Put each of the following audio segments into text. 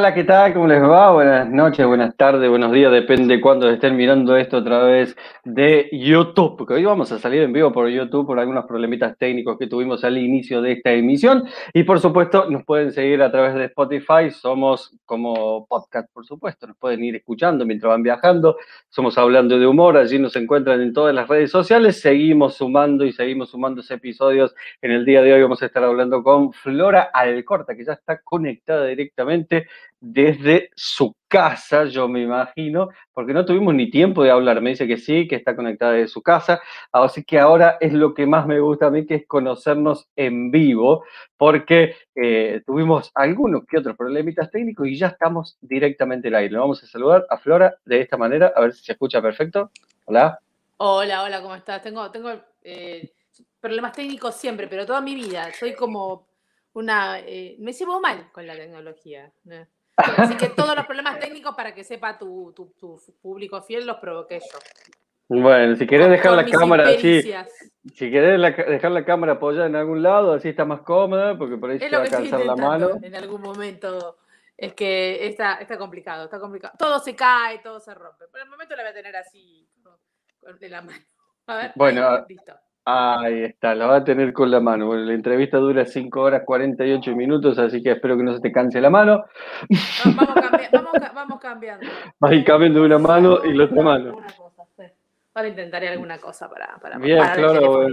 Hola, ¿qué tal? ¿Cómo les va? Buenas noches, buenas tardes, buenos días, depende de cuándo estén mirando esto a través de YouTube, porque hoy vamos a salir en vivo por YouTube por algunos problemitas técnicos que tuvimos al inicio de esta emisión. Y por supuesto nos pueden seguir a través de Spotify, somos como podcast, por supuesto, nos pueden ir escuchando mientras van viajando, somos hablando de humor, allí nos encuentran en todas las redes sociales, seguimos sumando y seguimos sumando episodios, en el día de hoy vamos a estar hablando con Flora Alcorta, que ya está conectada directamente desde su casa, yo me imagino, porque no tuvimos ni tiempo de hablar. Me dice que sí, que está conectada desde su casa. Así que ahora es lo que más me gusta a mí, que es conocernos en vivo, porque eh, tuvimos algunos que otros problemitas técnicos y ya estamos directamente al aire. vamos a saludar a Flora de esta manera, a ver si se escucha perfecto. Hola. Hola, hola, ¿cómo estás? Tengo, tengo eh, problemas técnicos siempre, pero toda mi vida. Soy como una... Eh, me llevo mal con la tecnología. Así que todos los problemas técnicos, para que sepa tu, público fiel, los provoqué yo. Bueno, si querés dejar la cámara así, si querés dejar la cámara apoyada en algún lado, así está más cómoda, porque por ahí se va a cansar la mano. En algún momento es que está, está complicado, está complicado. Todo se cae, todo se rompe. Por el momento la voy a tener así, de la mano. A ver, bueno, listo. Ahí está, la va a tener con la mano. Bueno, la entrevista dura 5 horas 48 minutos, así que espero que no se te canse la mano. vamos, vamos, cambiando. Vas cambiando una mano y la otra mano. Ahora intentaré alguna cosa para, para, Bien, claro,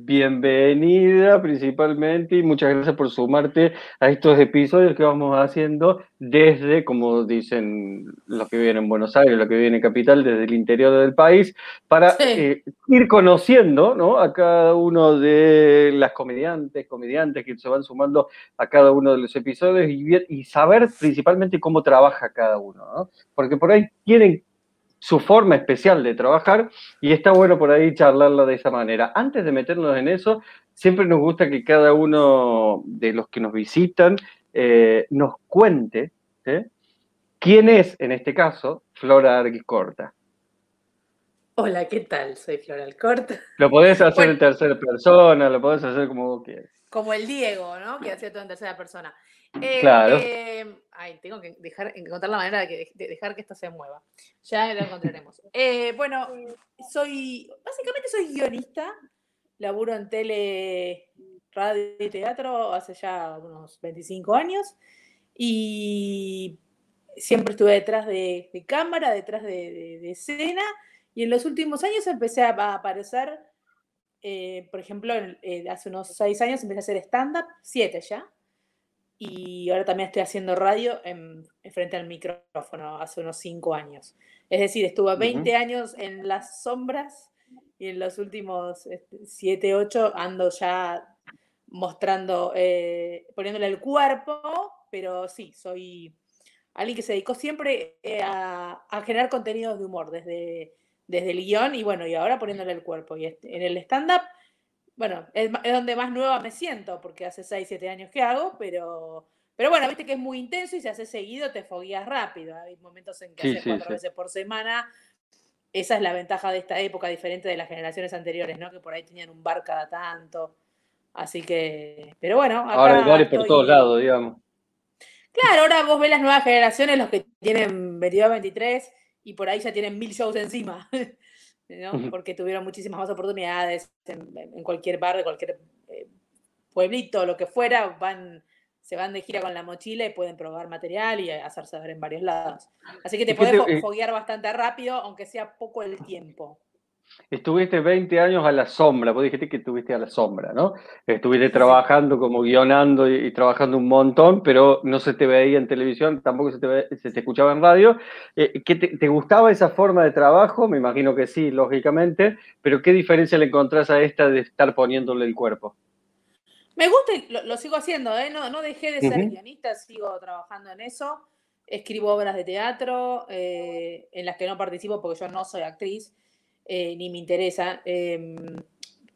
bienvenida principalmente y muchas gracias por sumarte a estos episodios que vamos haciendo desde, como dicen los que viven en Buenos Aires, los que viven en Capital, desde el interior del país, para eh, ir conociendo ¿no? a cada uno de las comediantes, comediantes que se van sumando a cada uno de los episodios y, y saber principalmente cómo trabaja cada uno, ¿no? porque por ahí tienen su forma especial de trabajar y está bueno por ahí charlarlo de esa manera. Antes de meternos en eso, siempre nos gusta que cada uno de los que nos visitan eh, nos cuente quién es, en este caso, Flora Arquicorta. Hola, ¿qué tal? Soy Flora Alcorta. Lo podés hacer en tercera persona, lo podés hacer como vos quieras. Como el Diego, ¿no? Que hacía todo en tercera persona. Eh, claro. Eh, ay, tengo que dejar, encontrar la manera de, dejar que esto se mueva. Ya lo encontraremos. Eh, bueno, soy, básicamente soy guionista, laburo en tele, radio y teatro hace ya unos 25 años y siempre estuve detrás de, cámara, detrás de, escena y en los últimos años empecé a, aparecer, por ejemplo, hace unos 6 años empecé a hacer stand-up, 7 ya y ahora también estoy haciendo radio en, frente al micrófono hace unos cinco años. Es decir, estuve 20 años en las sombras y en los últimos 7, este, 8 ando ya mostrando, eh, poniéndole el cuerpo, pero sí, soy alguien que se dedicó siempre eh, a, generar contenidos de humor desde, desde el guion y bueno, y ahora poniéndole el cuerpo. Y este, en el stand-up bueno, es, donde más nueva me siento, porque hace 6, 7 años que hago, pero, pero bueno, viste que es muy intenso y si hace seguido te fogueas rápido. Hay momentos en que haces cuatro veces por semana. Esa es la ventaja de esta época, diferente de las generaciones anteriores, ¿no? Que por ahí tenían un bar cada tanto. Así que, pero bueno. ahora hay bares por todos lados, digamos. Claro, ahora vos ves las nuevas generaciones, los que tienen 22, 23, y por ahí ya tienen mil shows encima. porque tuvieron muchísimas más oportunidades en, cualquier bar, de cualquier eh, pueblito, lo que fuera, van, se van de gira con la mochila y pueden probar material y hacerse ver en varios lados. Así que te puedes eh foguear bastante rápido, aunque sea poco el tiempo. Estuviste 20 años a la sombra, vos dijiste que estuviste a la sombra, ¿no? Estuviste trabajando como guionando y, trabajando un montón, pero no se te veía en televisión, tampoco se te, se te escuchaba en radio. Eh, ¿qué te, gustaba esa forma de trabajo? Me imagino que sí, lógicamente, pero ¿qué diferencia le encontrás a esta de estar poniéndole el cuerpo? Me gusta y lo, sigo haciendo, ¿eh? no, no dejé de ser guionista, sigo trabajando en eso. Escribo obras de teatro eh, en las que no participo porque yo no soy actriz eh, ni me interesa. Em,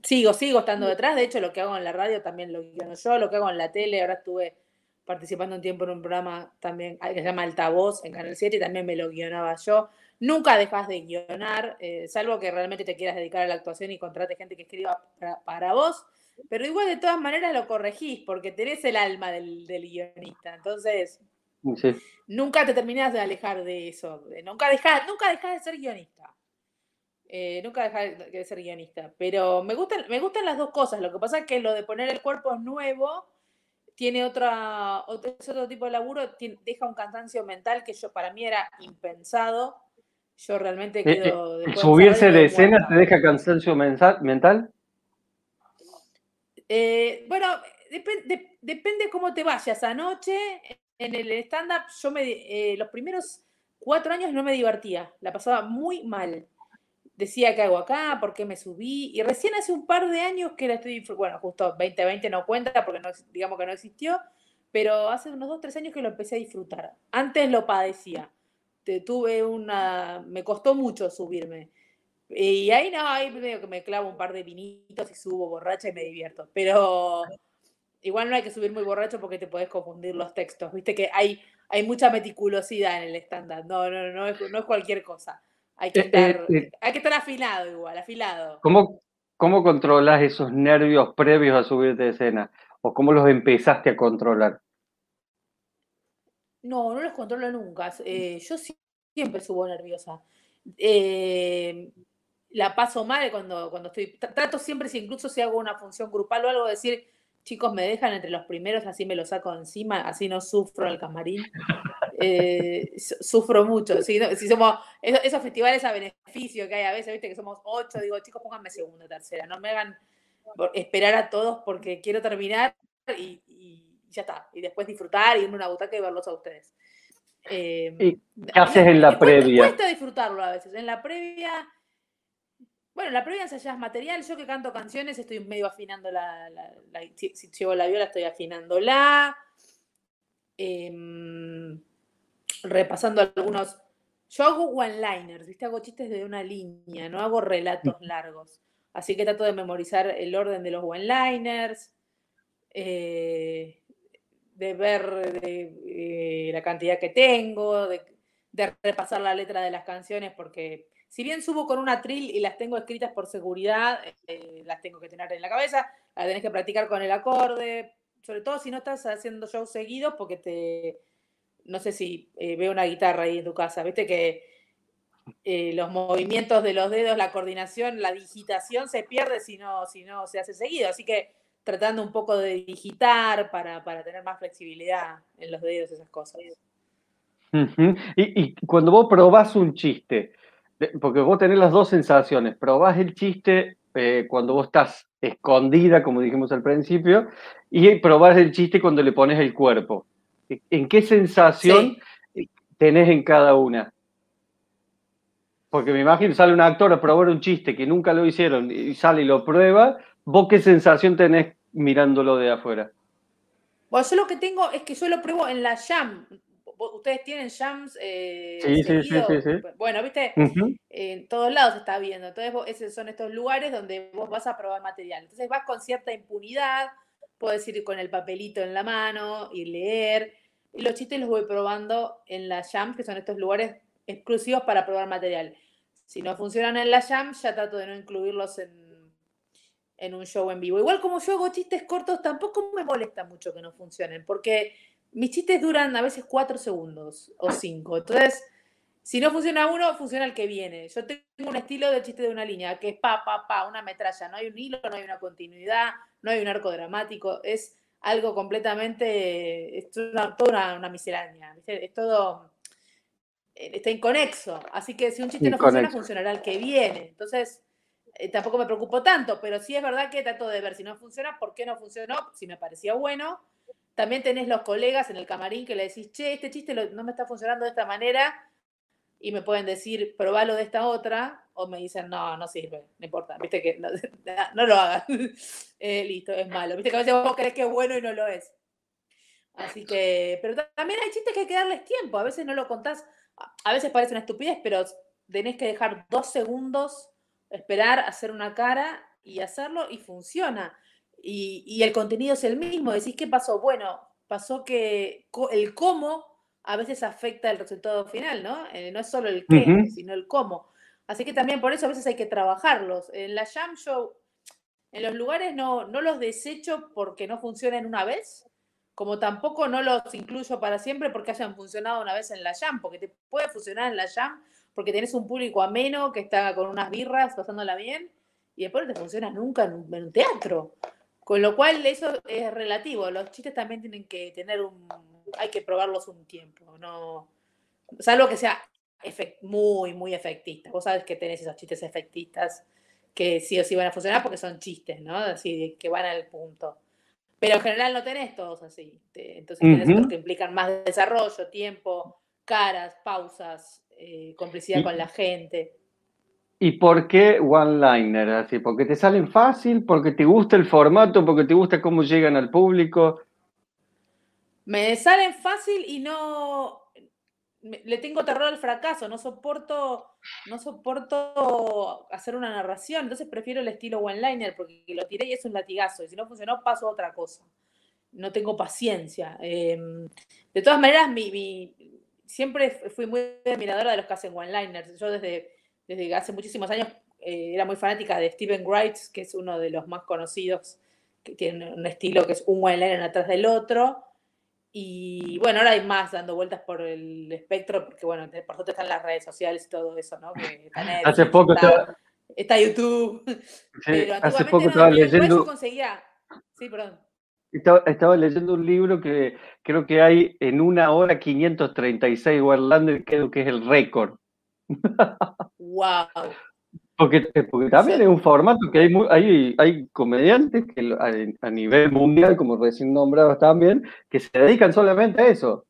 sigo, sigo estando detrás. De hecho, lo que hago en la radio también lo guiono yo, lo que hago en la tele. Ahora estuve participando un tiempo en un programa también que se llama Altavoz en Canal 7 y también me lo guionaba yo. Nunca dejas de guionar, eh, salvo que realmente te quieras dedicar a la actuación y contrate gente que escriba para, vos. Pero igual de todas maneras lo corregís porque tenés el alma del, del guionista. Entonces, nunca te terminas de alejar de eso. Nunca dejas, nunca dejas de ser guionista. Eh, nunca dejar de ser guionista. Pero me gustan, me gustan las dos cosas. Lo que pasa es que lo de poner el cuerpo es nuevo, tiene otra, otro, otro tipo de laburo, deja un cansancio mental que yo para mí era impensado. Yo realmente eh, quedo. Eh, ¿Subirse de escena te deja cansancio mental? bueno, depende cómo te vayas. Anoche en el stand-up, yo me, los primeros cuatro años no me divertía, la pasaba muy mal decía qué hago acá, por qué me subí. Y recién hace un par de años que la estoy, bueno, justo 2020 no cuenta porque no, digamos que no existió, pero hace unos dos, tres años que lo empecé a disfrutar. Antes lo padecía. tuve una, me costó mucho subirme. Y ahí no, ahí medio que me clavo un par de vinitos y subo borracha y me divierto. Pero igual no hay que subir muy borracho porque te podés confundir los textos. Viste que hay, hay mucha meticulosidad en el estándar. No, no, no, no es cualquier cosa. Hay que, eh, estar, eh, hay que estar afilado igual, afilado. ¿Cómo, ¿Cómo controlas esos nervios previos a subirte de escena? ¿O cómo los empezaste a controlar? No, no los controlo nunca. Eh, yo siempre subo nerviosa. la paso mal cuando, cuando estoy. Trato siempre, si incluso si hago una función grupal o algo, decir, chicos, me dejan entre los primeros, así me lo saco encima, así no sufro el camarín. Eh, sufro mucho. Si, somos esos, festivales a beneficio que hay a veces, viste que somos ocho, digo, chicos, pónganme segunda, tercera, no me hagan esperar a todos porque quiero terminar y, ya está. Y después disfrutar, irme a una butaca y verlos a ustedes. Eh, ¿Y qué haces en la previa? Cuesta disfrutarlo a veces. En la previa, bueno, en la previa ensayas material. Yo que canto canciones estoy medio afinando la. si, llevo la viola, estoy afinándola. Eh, repasando algunos. Yo hago one-liners, ¿viste? Hago chistes de una línea, no hago relatos largos. Así que trato de memorizar el orden de los one-liners, eh, de ver eh, la cantidad que tengo, de, repasar la letra de las canciones, porque si bien subo con una trill y las tengo escritas por seguridad, eh, las tengo que tener en la cabeza, las tenés que practicar con el acorde, sobre todo si no estás haciendo shows seguidos, porque te no sé si eh, veo una guitarra ahí en tu casa, viste que eh, los movimientos de los dedos, la coordinación, la digitación se pierde si no, si no se hace seguido. Así que tratando un poco de digitar para, tener más flexibilidad en los dedos, esas cosas. y, cuando vos probás un chiste, porque vos tenés las dos sensaciones, probás el chiste eh, cuando vos estás escondida, como dijimos al principio, y probás el chiste cuando le pones el cuerpo. ¿En qué sensación tenés en cada una? Porque me imagino, sale un actor a probar un chiste que nunca lo hicieron y sale y lo prueba, ¿vos qué sensación tenés mirándolo de afuera? Bueno, yo lo que tengo es que yo lo pruebo en la jam. Ustedes tienen jams. Eh, sí, sí, sí, sí, Bueno, viste, en todos lados se está viendo. Entonces, esos son estos lugares donde vos vas a probar material. Entonces, vas con cierta impunidad, puedes ir con el papelito en la mano y leer. Y los chistes los voy probando en la Jam, que son estos lugares exclusivos para probar material. Si no funcionan en la Jam, ya trato de no incluirlos en, en un show en vivo. Igual como yo hago chistes cortos, tampoco me molesta mucho que no funcionen, porque mis chistes duran a veces cuatro segundos o cinco. Entonces, si no funciona uno, funciona el que viene. Yo tengo un estilo de chiste de una línea, que es pa, pa, pa, una metralla. No hay un hilo, no hay una continuidad, no hay un arco dramático. Es algo completamente, es toda una, miscelánea, es todo, eh, está inconexo, así que si un chiste no funciona, funcionará el que viene, entonces eh, tampoco me preocupo tanto, pero sí es verdad que trato de ver si no funciona, por qué no funcionó, si me parecía bueno, también tenés los colegas en el camarín que le decís, che, este chiste no me está funcionando de esta manera, y me pueden decir, probalo de esta otra, o me dicen, no, no sirve, no importa, viste que no, lo hagas, eh, listo, es malo, viste que a veces vos crees que es bueno y no lo es. Así que, pero también hay chistes que hay que darles tiempo, a veces no lo contás, a veces parece una estupidez, pero tenés que dejar dos segundos, esperar, hacer una cara y hacerlo y funciona. Y, y el contenido es el mismo, decís, ¿qué pasó? Bueno, pasó que el cómo a veces afecta el resultado final, ¿no? Eh, no es solo el qué, sino el cómo. Así que también por eso a veces hay que trabajarlos. En la Jam Show, en los lugares no, no los desecho porque no funcionan una vez, como tampoco no los incluyo para siempre porque hayan funcionado una vez en la Jam, porque te puede funcionar en la Jam porque tenés un público ameno que está con unas birras pasándola bien y después no te funciona nunca en un, teatro. Con lo cual eso es relativo. Los chistes también tienen que tener un... hay que probarlos un tiempo, no... Salvo que sea muy, muy efectista. Vos sabes que tenés esos chistes efectistas que sí o sí van a funcionar porque son chistes, ¿no? Así que van al punto. Pero en general no tenés todos así. Entonces tenés otros que implican más desarrollo, tiempo, caras, pausas, eh, complicidad con la gente. ¿Y por qué one-liner? Así, ¿Porque te salen fácil? ¿Porque te gusta el formato? ¿Porque te gusta cómo llegan al público? Me salen fácil y no, le tengo terror al fracaso, no soporto, no soporto hacer una narración, entonces prefiero el estilo one-liner porque lo tiré y es un latigazo, y si no funcionó paso a otra cosa. No tengo paciencia. Em, de todas maneras, mi, siempre fui muy admiradora de los que hacen one-liners. Yo desde, desde hace muchísimos años eh, era muy fanática de Steven Wright, que es uno de los más conocidos, que tiene un estilo que es un one-liner atrás del otro. Y bueno, ahora hay más dando vueltas por el espectro, porque bueno, por suerte están las redes sociales y todo eso, ¿no? hace poco está, está YouTube. hace poco estaba leyendo. Conseguía... Sí, perdón. Estaba, leyendo un libro que creo que hay en una hora 536 Warlander, creo que es el récord. ¡Wow! Porque, eh, porque también es un formato que hay, hay, hay comediantes que a, nivel mundial, como recién nombrados también, que se dedican solamente a eso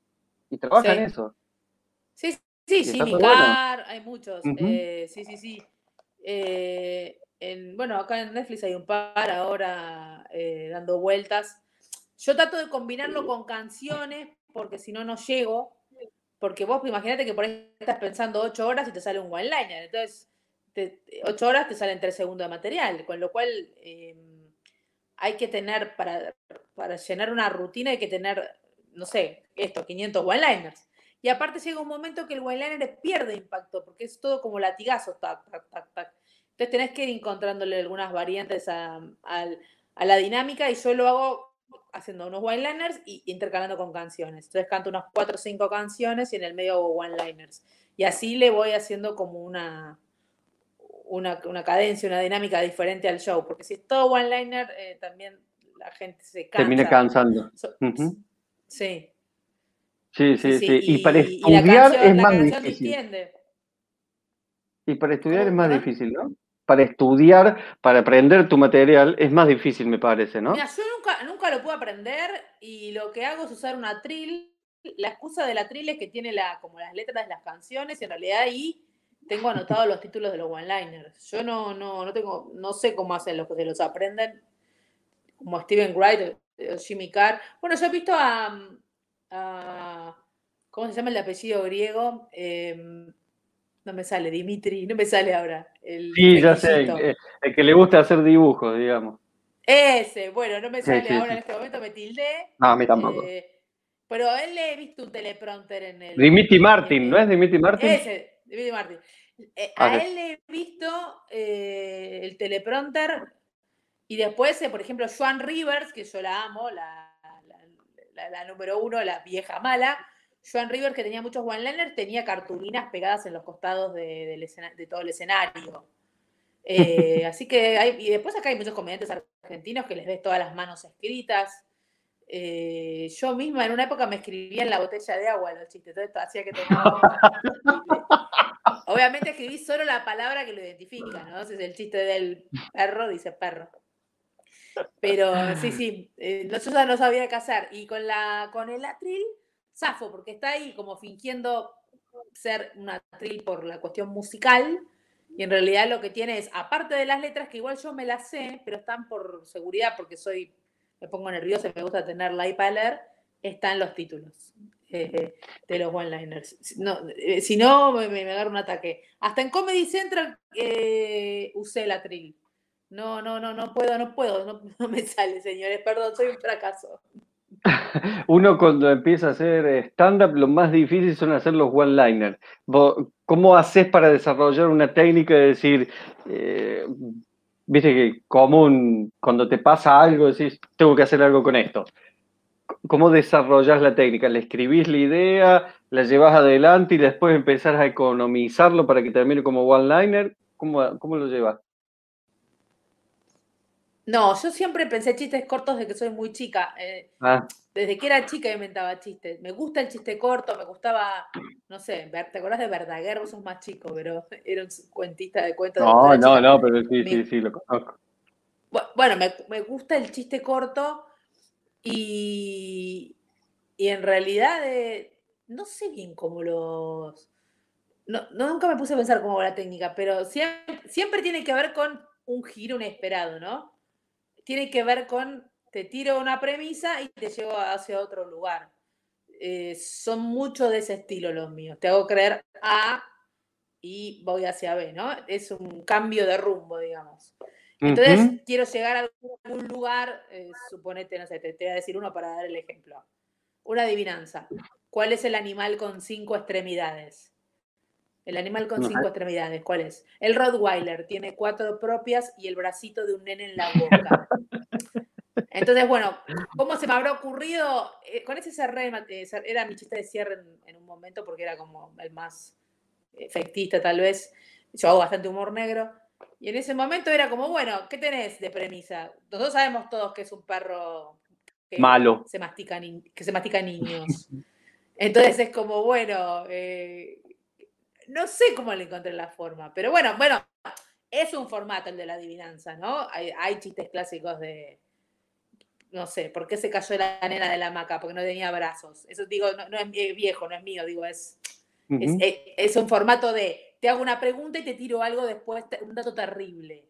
y trabajan eso. Sí, sí, sí, hay muchos. Eh, sí, sí, sí. Eh, bueno, acá en Netflix hay un par ahora dando vueltas. Yo trato de combinarlo con canciones porque si no, no llego. Porque vos imagínate que por ahí estás pensando ocho horas y te sale un one-liner. Entonces ocho horas te salen tres segundos de material, con lo cual em, hay que tener, para, para llenar una rutina hay que tener, no sé, esto, 500 one-liners. Y aparte llega un momento que el one-liner pierde impacto, porque es todo como latigazo, tac, tac, tac, tac. Entonces tenés que ir encontrándole algunas variantes a, la dinámica y yo lo hago haciendo unos one-liners y intercalando con canciones. Entonces canto unas cuatro o cinco canciones y en el medio hago one-liners. Y así le voy haciendo como una, una, cadencia, una dinámica diferente al show, porque si es todo one-liner, eh, también la gente se cansa. Termina cansando. Sí. Sí, sí, sí. Y, para estudiar es más difícil. Y para estudiar es más difícil, ¿no? Para estudiar, para aprender tu material, es más difícil, me parece, ¿no? Mira, yo nunca, nunca lo pude aprender y lo que hago es usar una atril. La excusa de la atril es que tiene la, como las letras de las canciones y en realidad ahí tengo anotados los títulos de los one-liners. Yo no, no, no tengo, no sé cómo hacen los que se los aprenden, como Steven Wright o Jimmy Carr. Bueno, yo he visto a, ¿cómo se llama el apellido griego? Em, no me sale, Dimitri, no me sale ahora. El sí, ya sé, el, que le gusta hacer dibujos, digamos. Ese, bueno, no me sale ahora en este momento, me tildé. No, a mí tampoco. Eh, pero él le he visto un teleprompter en el. Dimitri Martin, ¿no es Dimitri Martin? Ese, Dimitri Martin. Eh, a él le he visto eh, el teleprompter y después, por ejemplo, Joan Rivers, que yo la amo, la, número uno, la vieja mala. Joan Rivers, que tenía muchos one-liners, tenía cartulinas pegadas en los costados de, todo el escenario. así que hay, y después acá hay muchos comediantes argentinos que les ves todas las manos escritas. yo misma en una época me escribía en la botella de agua los chistes, todo esto hacía que tenía Obviamente escribí solo la palabra que lo identifica, ¿no? Si es el chiste del perro, dice perro. Pero sí, sí, eh, yo ya no sabía qué hacer. Y con, la, con el atril, zafo, porque está ahí como fingiendo ser un atril por la cuestión musical. Y en realidad lo que tiene es, aparte de las letras, que igual yo me las sé, pero están por seguridad, porque soy, me pongo nerviosa y me gusta tenerla ahí para leer, están los títulos. Eh, de los one-liners. Eh, si no, me, me, agarro un ataque. Hasta en Comedy Central eh, usé la atril. No, no, no, no puedo, no puedo, no, me sale, señores, perdón, soy un fracaso. Uno cuando empieza a hacer stand-up, lo más difícil son hacer los one-liners. ¿Cómo haces para desarrollar una técnica de decir, viste que común, cuando te pasa algo, decís, tengo que hacer algo con esto? cómo desarrollas la técnica? ¿Le escribís la idea, la llevas adelante y después empezás a economizarlo para que termine como one-liner? ¿Cómo, ¿Cómo lo llevas? No, yo siempre pensé chistes cortos desde que soy muy chica. Eh, ah. Desde que era chica inventaba chistes. Me gusta el chiste corto, me gustaba, no sé, ¿te acordás de Verdaguer? Vos sos más chico, pero era un cuentista de cuentos. No, no, no, pero sí, sí, sí, lo conozco. Bueno, me, gusta el chiste corto y, y en realidad eh, no sé bien cómo los... No, nunca me puse a pensar cómo va la técnica, pero siempre, siempre tiene que ver con un giro inesperado, ¿no? Tiene que ver con, te tiro una premisa y te llevo hacia otro lugar. Eh, son mucho de ese estilo los míos. Te hago creer A y voy hacia B, ¿no? Es un cambio de rumbo, digamos. Entonces, quiero llegar a algún lugar, eh, suponete, no sé, te, voy a decir uno para dar el ejemplo. Una adivinanza. ¿Cuál es el animal con cinco extremidades? El animal con cinco extremidades, ¿cuál es? El Rottweiler tiene cuatro propias y el bracito de un nene en la boca. Entonces, bueno, ¿cómo se me habrá ocurrido? Eh, con ese cerré, eh, era mi chiste de cierre en, un momento porque era como el más efectista tal vez. Yo hago bastante humor negro. Y en ese momento era como, bueno, ¿qué tenés de premisa? Nosotros sabemos todos que es un perro que Malo. Se mastica, que se mastica niños. Entonces es como, bueno, eh, no sé cómo le encontré la forma, pero bueno, bueno, es un formato el de la adivinanza, ¿no? Hay, chistes clásicos de, no sé, ¿por qué se cayó la nena de la hamaca? Porque no tenía brazos. Eso digo, no, es viejo, no es mío, digo, es, es, un formato de, te hago una pregunta y te tiro algo después, un dato terrible.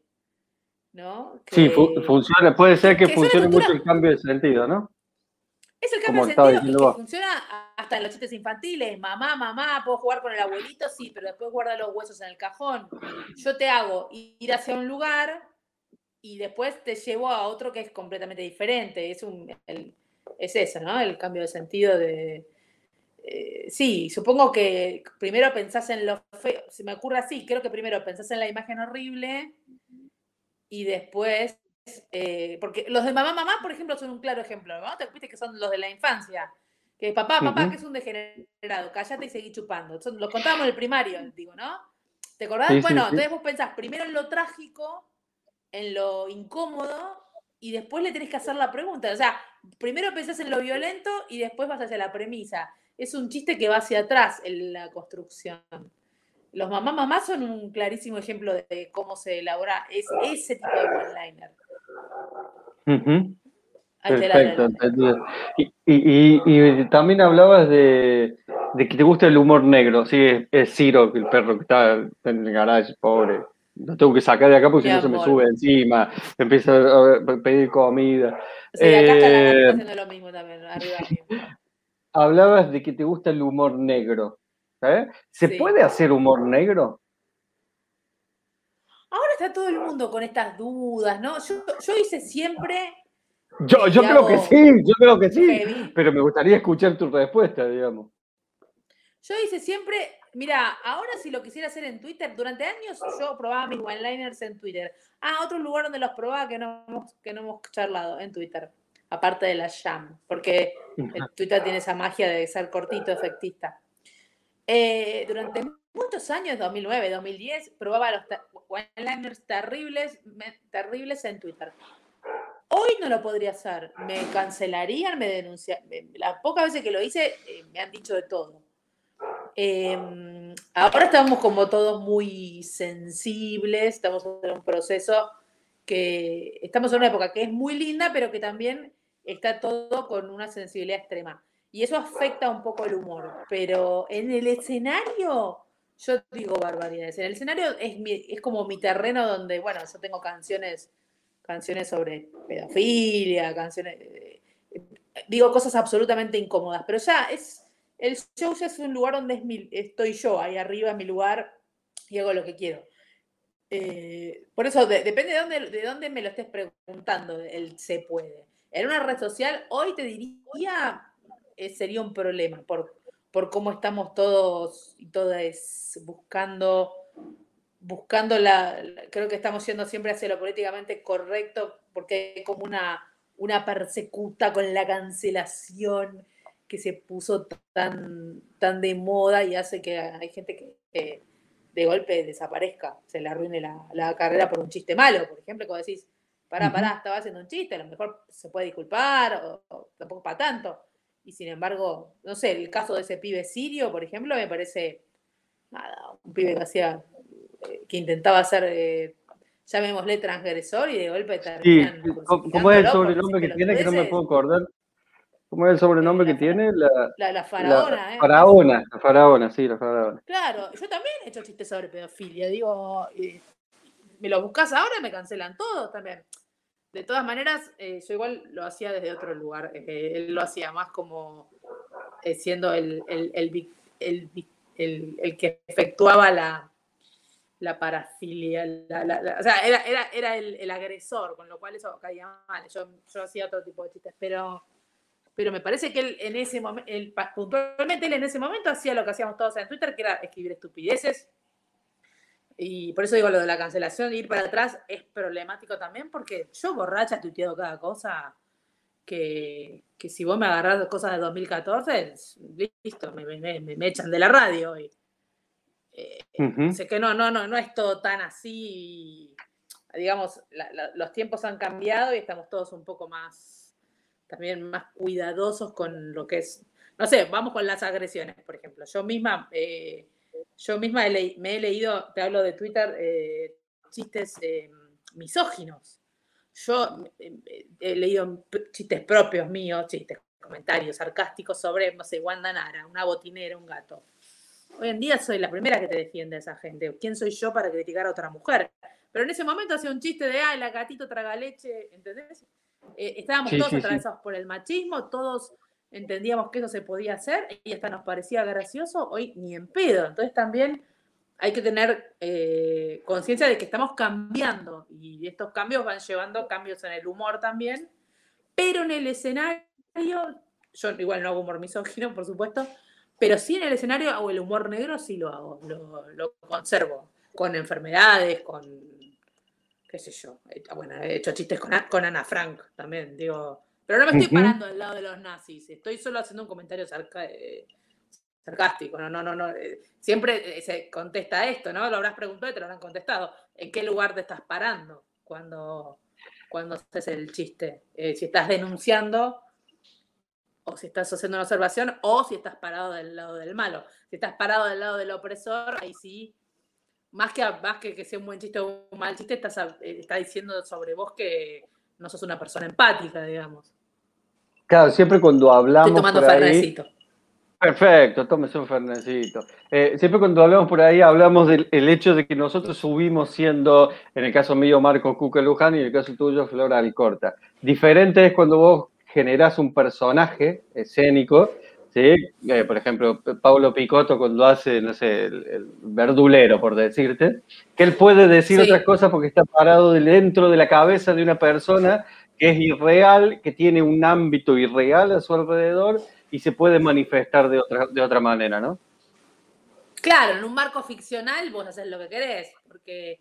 ¿No? sí, funciona, puede ser que, funcione mucho el cambio de sentido, ¿no? Es el cambio de sentido que funciona hasta en los chistes infantiles. Mamá, mamá, puedo jugar con el abuelito, sí, pero después guarda los huesos en el cajón. Yo te hago ir hacia un lugar y después te llevo a otro que es completamente diferente. Es, un, es eso, ¿no? El cambio de sentido de... Eh, sí, supongo que primero pensás en lo feo, se me ocurre así, creo que primero pensás en la imagen horrible y después eh, porque los de mamá, mamá, por ejemplo, son un claro ejemplo. ¿no? Te viste que son los de la infancia. Que papá, papá, que es un degenerado, cállate y seguí chupando. Son, los contábamos en el primario, digo, ¿no? ¿Te acordás? bueno, entonces vos pensás primero en lo trágico, en lo incómodo, y después le tenés que hacer la pregunta. O sea, primero pensás en lo violento y después vas hacia la premisa. Es un chiste que va hacia atrás en la construcción. Los mamá mamá son un clarísimo ejemplo de cómo se elabora ese tipo de one-liner. Perfecto, Y, también hablabas de, que te gusta el humor negro, sí, es, Ciro, el perro que está en el garage, pobre. Lo tengo que sacar de acá porque si no se me sube encima, empieza a pedir comida. Sí, acá está eh, haciendo lo mismo también, arriba Hablabas de que te gusta el humor negro. ¿eh? ¿Se puede hacer humor negro? Está todo el mundo con estas dudas, ¿no? Yo, hice siempre. Yo, yo creo que sí, yo creo que sí. Pero me gustaría escuchar tu respuesta, digamos. Yo hice siempre. Mira, ahora si lo quisiera hacer en Twitter, durante años yo probaba mis one-liners en Twitter. Ah, otro lugar donde los probaba que no, hemos, que no hemos charlado, en Twitter. Aparte de la Jam, porque Twitter tiene esa magia de ser cortito, efectista. Eh, durante muchos años, 2009, 2010, probaba los one-liners terribles, terribles en Twitter. Hoy no lo podría hacer. Me cancelarían, me denunciarían. Las pocas veces que lo hice, eh, me han dicho de todo. Em, ahora estamos como todos muy sensibles, estamos en un proceso que estamos en una época que es muy linda, pero que también está todo con una sensibilidad extrema. Y eso afecta un poco el humor. Pero en el escenario, yo digo barbaridades. En el escenario es, es como mi terreno donde, bueno, yo tengo canciones, canciones sobre pedofilia, canciones. Eh, digo cosas absolutamente incómodas. Pero ya es. El show ya es un lugar donde es mi, estoy yo, ahí arriba mi lugar y hago lo que quiero. Eh, por eso, depende de dónde, de dónde me lo estés preguntando, el se puede. En una red social, hoy te diría eh, sería un problema por, por cómo estamos todos y todas buscando, buscando la, creo que estamos yendo siempre hacia lo políticamente correcto porque hay como una, una persecuta con la cancelación que se puso tan, tan de moda y hace que hay gente que de golpe desaparezca, se le arruine la, carrera por un chiste malo, por ejemplo, como decís, pará, pará, estaba haciendo un chiste, a lo mejor se puede disculpar, o, tampoco para tanto. Y sin embargo, no sé, el caso de ese pibe sirio, por ejemplo, me parece, nada, un pibe que hacía, eh, que intentaba ser, eh, llamémosle transgresor y de golpe terminan... Sí, ¿cómo es el sobrenombre que tiene que no me puedo acordar? ¿Cómo es el sobrenombre que tiene? La, la, faraona, ¿eh? Faraona, la faraona, sí, la faraona. Claro, yo también he hecho chistes sobre pedofilia. Digo, me lo buscas ahora y me cancelan todo también. De todas maneras, eh, yo igual lo hacía desde otro lugar. Eh, él lo hacía más como eh, siendo el, el, el, que efectuaba la, la parafilia. o sea, era, era, era el, agresor, con lo cual eso caía mal. Yo, yo hacía otro tipo de chistes, pero pero me parece que él en ese momento, puntualmente él en ese momento hacía lo que hacíamos todos en Twitter, que era escribir estupideces. Y por eso digo lo de la cancelación, ir para atrás es problemático también, porque yo borracha tuiteado cada cosa que, si vos me agarrás cosas de 2014, listo, me, echan de la radio hoy. Eh, sé que no, no, no, no es todo tan así. digamos, los tiempos han cambiado y estamos todos un poco más también más cuidadosos con lo que es, no sé, vamos con las agresiones, por ejemplo. Yo misma, eh, yo misma me he leído, te hablo de Twitter, eh, chistes eh, misóginos. Yo he leído chistes propios míos, chistes, comentarios sarcásticos sobre, no sé, Wanda Nara, una botinera, un gato. Hoy en día soy la primera que te defiende a esa gente. ¿Quién soy yo para criticar a otra mujer? Pero en ese momento hacía un chiste de, ay, la gatito traga leche, ¿entendés? Eh, estábamos todos atravesados por el machismo, todos entendíamos que eso se podía hacer y hasta nos parecía gracioso, hoy ni en pedo. Entonces también hay que tener eh, conciencia de que estamos cambiando y estos cambios van llevando cambios en el humor también, pero en el escenario, yo igual no hago humor misógino, por supuesto, pero sí en el escenario hago el humor negro, sí lo hago, lo conservo, con enfermedades, con qué sé yo. Bueno, he hecho chistes con, con Ana Frank también, digo. Pero no me estoy parando del lado de los nazis, estoy solo haciendo un comentario eh, sarcástico, no, no, no, no. Eh, siempre eh, se contesta esto, ¿no? Lo habrás preguntado y te lo habrán contestado. ¿En qué lugar te estás parando cuando, cuando haces el chiste? si estás denunciando o si estás haciendo una observación o si estás parado del lado del malo. Si estás parado del lado del opresor, ahí sí más que, más que, que sea un buen chiste o un mal chiste, estás, eh, está diciendo sobre vos que no sos una persona empática, digamos. Claro, siempre cuando hablamos. Estoy tomando fernecito. Perfecto, tómese un fernecito. Eh, siempre cuando hablamos por ahí, hablamos del hecho de que nosotros subimos siendo, en el caso mío, Marco Cuca Luján y en el caso tuyo, Flora Alcorta. Diferente es cuando vos generás un personaje escénico ¿sí? Eh, por ejemplo, Pablo Picotto cuando hace, no sé, el, verdulero, por decirte, que él puede decir otras cosas porque está parado dentro de la cabeza de una persona que es irreal, que tiene un ámbito irreal a su alrededor y se puede manifestar de otra, de otra manera, ¿no? Claro, en un marco ficcional vos haces lo que querés, porque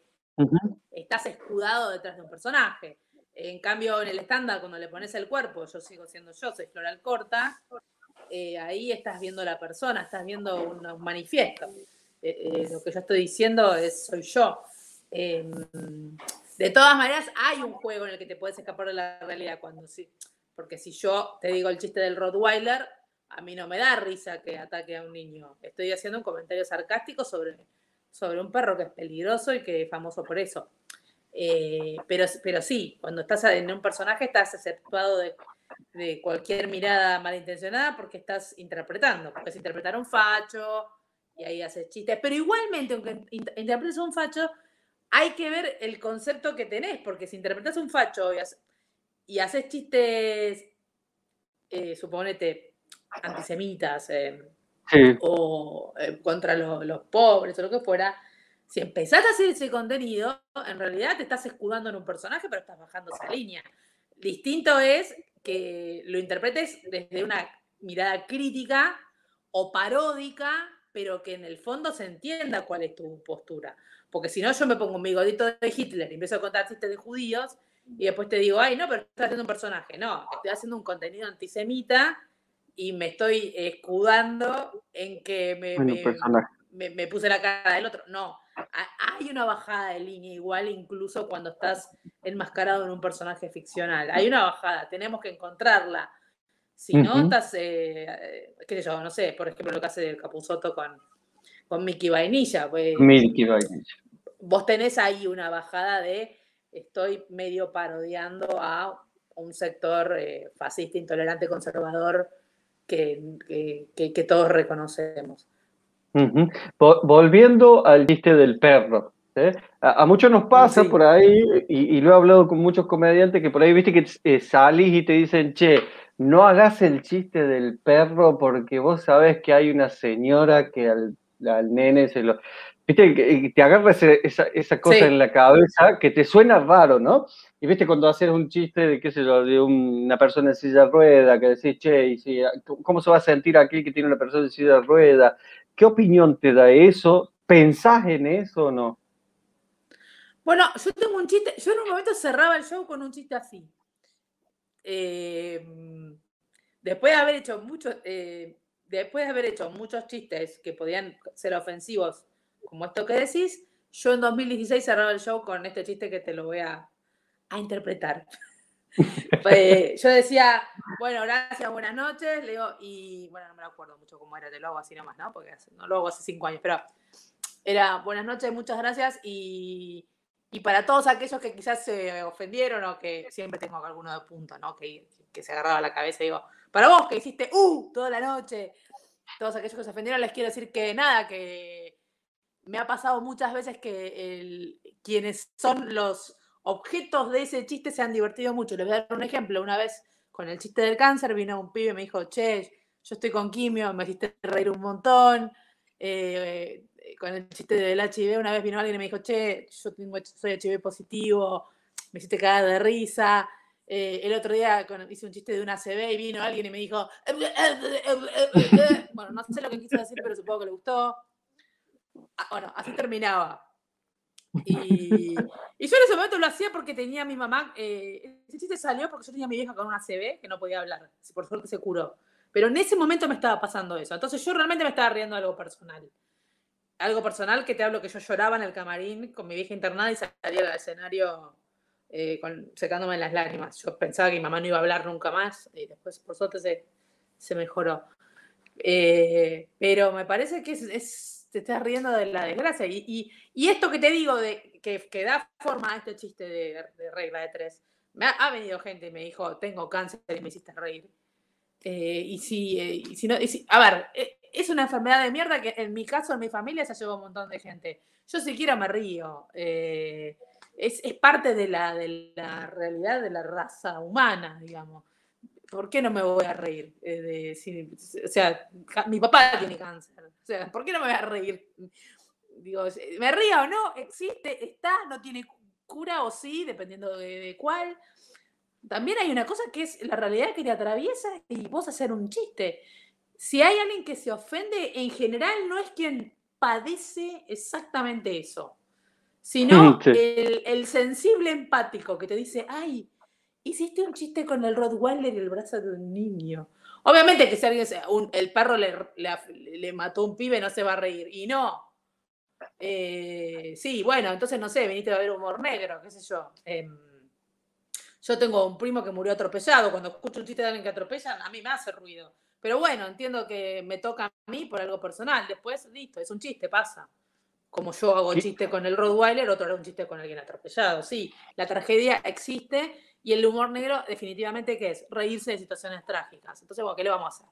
estás escudado detrás de un personaje. En cambio, en el estándar, cuando le pones el cuerpo, yo sigo siendo yo, soy Floral Corta, eh, ahí estás viendo la persona, estás viendo un, manifiesto. Eh, eh, lo que yo estoy diciendo es soy yo. Em, de todas maneras, hay un juego en el que te puedes escapar de la realidad cuando sí. Porque si yo te digo el chiste del Rottweiler, a mí no me da risa que ataque a un niño. Estoy haciendo un comentario sarcástico sobre, sobre un perro que es peligroso y que es famoso por eso. pero, pero sí, cuando estás en un personaje estás exceptuado de, de cualquier mirada malintencionada porque estás interpretando. Puedes interpretar un facho y ahí haces chistes. Pero igualmente, aunque interpretes un facho, hay que ver el concepto que tenés, porque si interpretas un facho y, haces chistes, eh, suponete, antisemitas eh, o eh, contra los pobres o lo que fuera, si empezás a hacer ese contenido, en realidad te estás escudando en un personaje, pero estás bajando esa línea. Distinto es que lo interpretes desde una mirada crítica o paródica, pero que en el fondo se entienda cuál es tu postura. Porque si no, yo me pongo un bigodito de Hitler y empiezo a contar chistes de judíos y después te digo, ay, no, pero estás haciendo un personaje. No, estoy haciendo un contenido antisemita y me estoy escudando en que me, me, puse la cara del otro. No, hay una bajada de línea igual incluso cuando estás enmascarado en un personaje ficcional. Hay una bajada, tenemos que encontrarla. Si no, estás, eh, qué sé yo, no sé, por ejemplo, lo que hace el Capuzoto con, con Mickey Vainilla. Pues, Mickey Vainilla. Vos tenés ahí una bajada de estoy medio parodiando a un sector eh, fascista, intolerante, conservador que, que, todos reconocemos. Volviendo al chiste del perro. ¿eh? A, muchos nos pasa por ahí, y, lo he hablado con muchos comediantes, que por ahí viste que eh, salís y te dicen, che, no hagas el chiste del perro porque vos sabés que hay una señora que al, al nene se lo... Viste, que te agarra esa, esa cosa en la cabeza que te suena raro, ¿no? Y viste cuando haces un chiste de, qué sé yo, de una persona en silla de rueda, que decís, che, y si, ¿cómo se va a sentir aquí que tiene una persona en silla de rueda? ¿Qué opinión te da eso? ¿Pensás en eso o no? Bueno, yo tengo un chiste, yo en un momento cerraba el show con un chiste así. Em, después de haber hecho muchos, eh, después de haber hecho muchos chistes que podían ser ofensivos como esto que decís, yo en 2016 cerraba el show con este chiste que te lo voy a, interpretar. Yo decía, bueno, gracias, buenas noches, le digo, y bueno, no me acuerdo mucho cómo era, te lo hago así nomás, ¿no? Porque no lo hago hace cinco años, pero era buenas noches, muchas gracias, y, para todos aquellos que quizás se ofendieron o que siempre tengo alguno de punto, ¿no? Que, que se agarraba la cabeza y digo, para vos que hiciste, uh, toda la noche, todos aquellos que se ofendieron, les quiero decir que nada, que me ha pasado muchas veces que quienes son los objetos de ese chiste se han divertido mucho. Les voy a dar un ejemplo. Una vez con el chiste del cáncer vino un pibe y me dijo, che, yo estoy con quimio, me hiciste reír un montón. Eh, con el chiste del HIV, una vez vino alguien y me dijo, che, yo tengo, soy HIV positivo, me hiciste cagar de risa. Eh, el otro día hice un chiste de una CB y vino alguien y me dijo, bueno, no sé lo que quiso decir, pero supongo que le gustó. Ah, bueno, así terminaba. Y, yo en ese momento lo hacía porque tenía a mi mamá, eh, ese chiste salió porque yo tenía a mi vieja con una CB que no podía hablar, por suerte se curó. Pero en ese momento me estaba pasando eso. Entonces yo realmente me estaba riendo de algo personal. Algo personal que te hablo que yo lloraba en el camarín con mi vieja internada y salía al escenario eh, secándome las lágrimas. Yo pensaba que mi mamá no iba a hablar nunca más y después por suerte se, se mejoró. Eh, pero me parece que es te estás riendo de la desgracia. Y, esto que te digo, de, que, da forma a este chiste de, regla de tres, me ha, venido gente y me dijo, tengo cáncer y me hiciste reír. Eh, y, si, eh, si no, a ver, eh, es una enfermedad de mierda que en mi caso, en mi familia, se llevado un montón de gente. Yo siquiera me río. es, es, parte de la, de la realidad de la raza humana, digamos. ¿Por qué no me voy a reír? Eh, o sea, mi papá tiene cáncer. O sea, ¿por qué no me voy a reír? Digo, ¿me río o no? ¿Existe? ¿Está? ¿No tiene cura o sí? Dependiendo de, cuál. También hay una cosa que es la realidad que te atraviesa y vos hacer un chiste. Si hay alguien que se ofende, en general no es quien padece exactamente eso, sino el, el sensible empático que te dice, ay, hiciste un chiste con el Rottweiler y el brazo de un niño. Obviamente que si alguien, el perro le, le, mató a un pibe, no se va a reír. Y no. Eh, sí, bueno, entonces no sé, viniste a ver humor negro, qué sé yo. Em, yo tengo un primo que murió atropellado. Cuando escucho un chiste de alguien que atropellan, a mí me hace ruido. Pero bueno, entiendo que me toca a mí por algo personal. Después, listo, es un chiste, pasa. Como yo hago chiste con el Rottweiler, otro hará un chiste con alguien atropellado. Sí, la tragedia existe y el humor negro, definitivamente, ¿qué es? Reírse de situaciones trágicas. Entonces, bueno, ¿qué le vamos a hacer?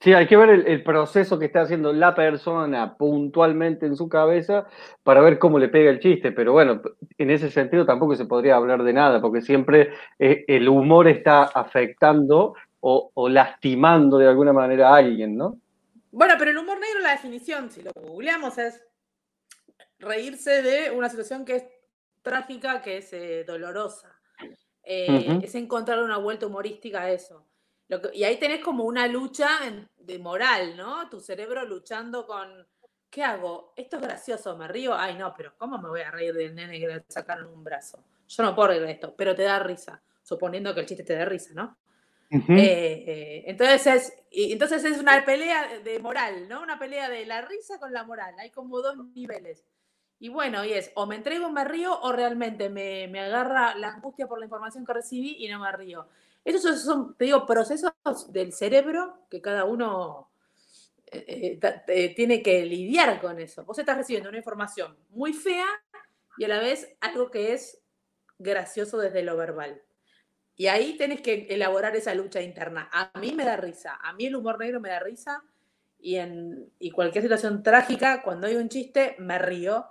Sí, hay que ver el, proceso que está haciendo la persona puntualmente en su cabeza para ver cómo le pega el chiste. Pero bueno, en ese sentido tampoco se podría hablar de nada, porque siempre eh, el humor está afectando o, o, lastimando de alguna manera a alguien, ¿no? Bueno, pero el humor negro, la definición, si lo googleamos, es reírse de una situación que es trágica, que es eh, dolorosa. Eh, es encontrar una vuelta humorística a eso. y ahí tenés como una lucha de moral, ¿no? Tu cerebro luchando con, ¿qué hago? Esto es gracioso, me río. Ay, no, pero ¿cómo me voy a reír del nene que le sacaron un brazo? yo no puedo reír de esto, pero te da risa, suponiendo que el chiste te dé risa, ¿no? Eh, eh, entonces, es, entonces es una pelea de moral, ¿no? Una pelea de la risa con la moral. Hay como dos niveles. Y bueno, y es, o me entrego, me río, o realmente me, me agarra la angustia por la información que recibí y no me río. Esos son, te digo, procesos del cerebro que cada uno eh, eh, tiene que lidiar con eso. Vos estás recibiendo una información muy fea y a la vez algo que es gracioso desde lo verbal. Y ahí tenés que elaborar esa lucha interna. A mí me da risa, a mí el humor negro me da risa y en y cualquier situación trágica, cuando hay un chiste, me río